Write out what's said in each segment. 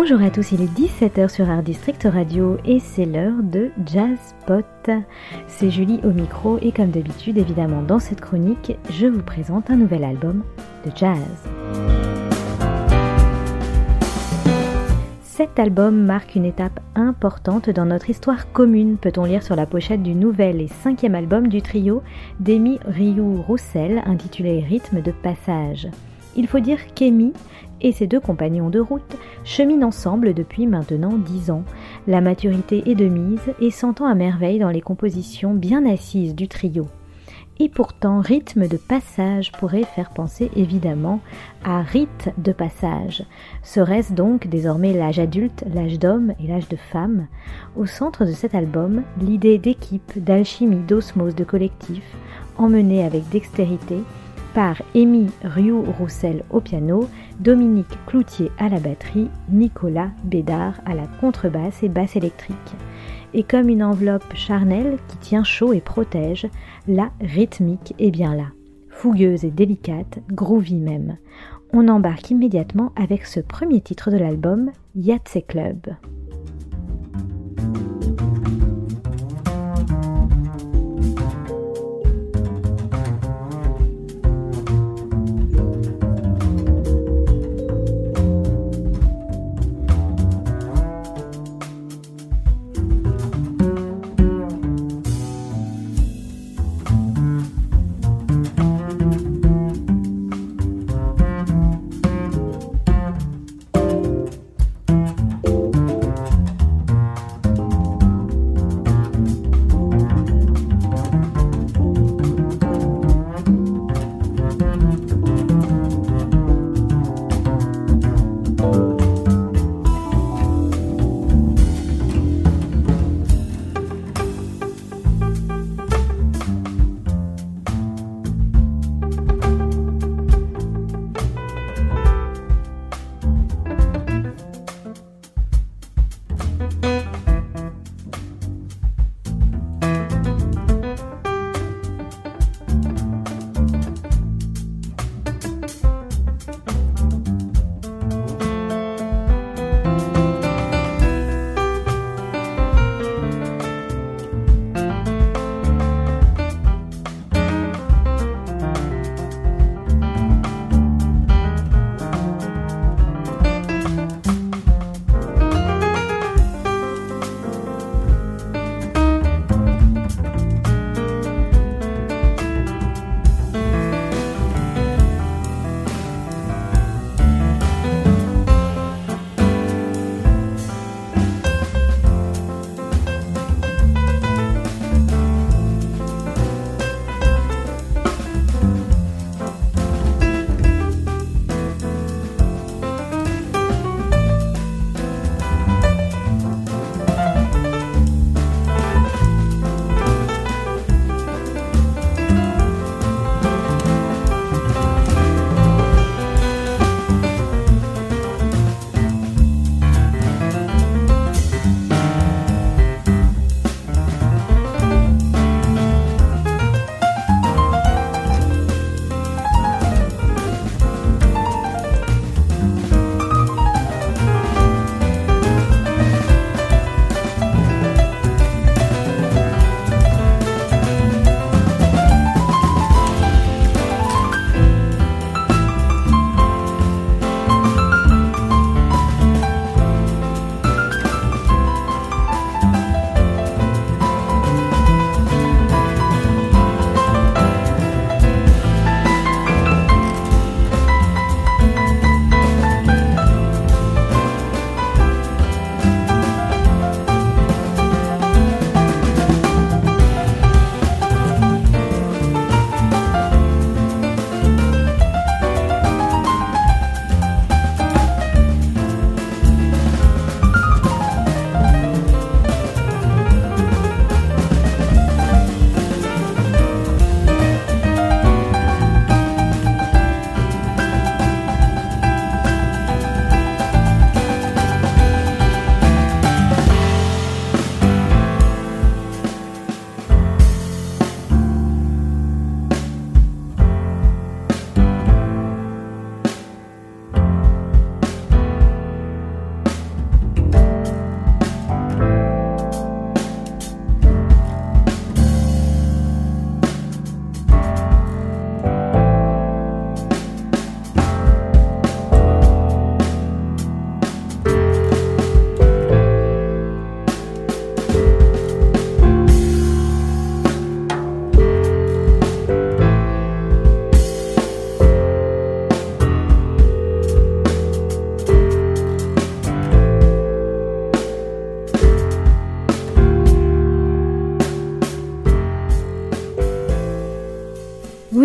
Bonjour à tous, il est 17h sur Art District Radio et c'est l'heure de Jazz Pot. C'est Julie au micro et comme d'habitude, évidemment, dans cette chronique, je vous présente un nouvel album de jazz. Cet album marque une étape importante dans notre histoire commune, peut-on lire sur la pochette du nouvel et cinquième album du trio d'Amy Ryu Roussel intitulé Rythme de passage. Il faut dire qu'Amy et ses deux compagnons de route cheminent ensemble depuis maintenant dix ans. La maturité est de mise et s'entend à merveille dans les compositions bien assises du trio et pourtant rythme de passage pourrait faire penser évidemment à rite de passage. Serait-ce donc désormais l'âge adulte, l'âge d'homme et l'âge de femme? Au centre de cet album, l'idée d'équipe, d'alchimie, d'osmose, de collectif, emmenée avec dextérité par Amy Rioux-Roussel au piano, Dominique Cloutier à la batterie, Nicolas Bédard à la contrebasse et basse électrique et comme une enveloppe charnelle qui tient chaud et protège, la rythmique est bien là, fougueuse et délicate, groovy même. On embarque immédiatement avec ce premier titre de l'album, Yatse Club.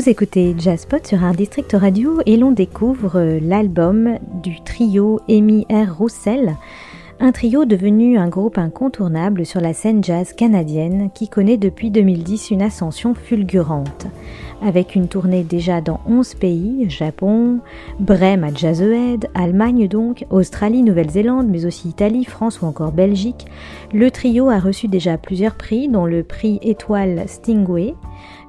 Vous écoutez Jazzpot sur Art District Radio et l'on découvre l'album du trio Amy R. Roussel, un trio devenu un groupe incontournable sur la scène jazz canadienne qui connaît depuis 2010 une ascension fulgurante. Avec une tournée déjà dans 11 pays, Japon, Brême à Jazzhead, Allemagne donc, Australie, Nouvelle-Zélande, mais aussi Italie, France ou encore Belgique, le trio a reçu déjà plusieurs prix, dont le prix Étoile Stingway,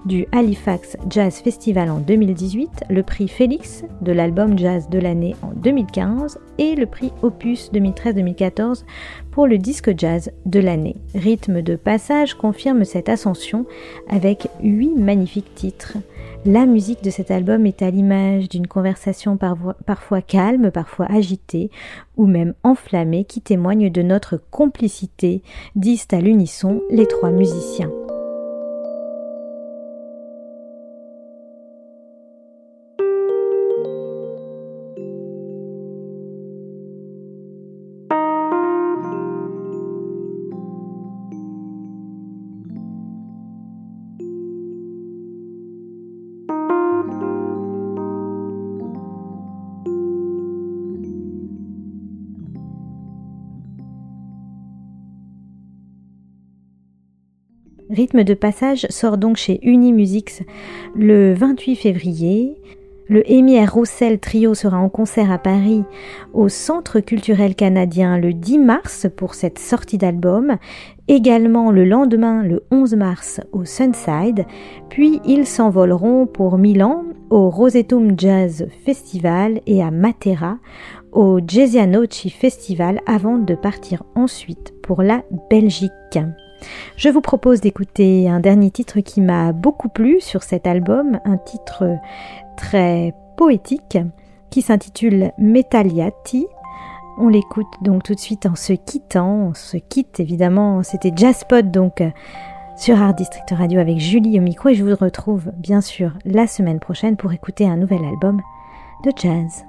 du Halifax Jazz Festival en 2018, le prix Félix de l'album jazz de l'année en 2015 et le prix Opus 2013-2014 pour le disque jazz de l'année. Rythme de passage confirme cette ascension avec huit magnifiques titres. La musique de cet album est à l'image d'une conversation parfois calme, parfois agitée ou même enflammée qui témoigne de notre complicité, disent à l'unisson les trois musiciens. Rythme de passage sort donc chez Unimusix le 28 février. Le Émir Roussel Trio sera en concert à Paris au Centre culturel canadien le 10 mars pour cette sortie d'album, également le lendemain le 11 mars au Sunside, puis ils s'envoleront pour Milan au Rosetum Jazz Festival et à Matera au Jazzianoci Festival avant de partir ensuite pour la Belgique. Je vous propose d'écouter un dernier titre qui m'a beaucoup plu sur cet album, un titre très poétique qui s'intitule Metaliati. On l'écoute donc tout de suite en se quittant. On se quitte évidemment, c'était Jazzpod donc sur Art District Radio avec Julie au micro et je vous retrouve bien sûr la semaine prochaine pour écouter un nouvel album de jazz.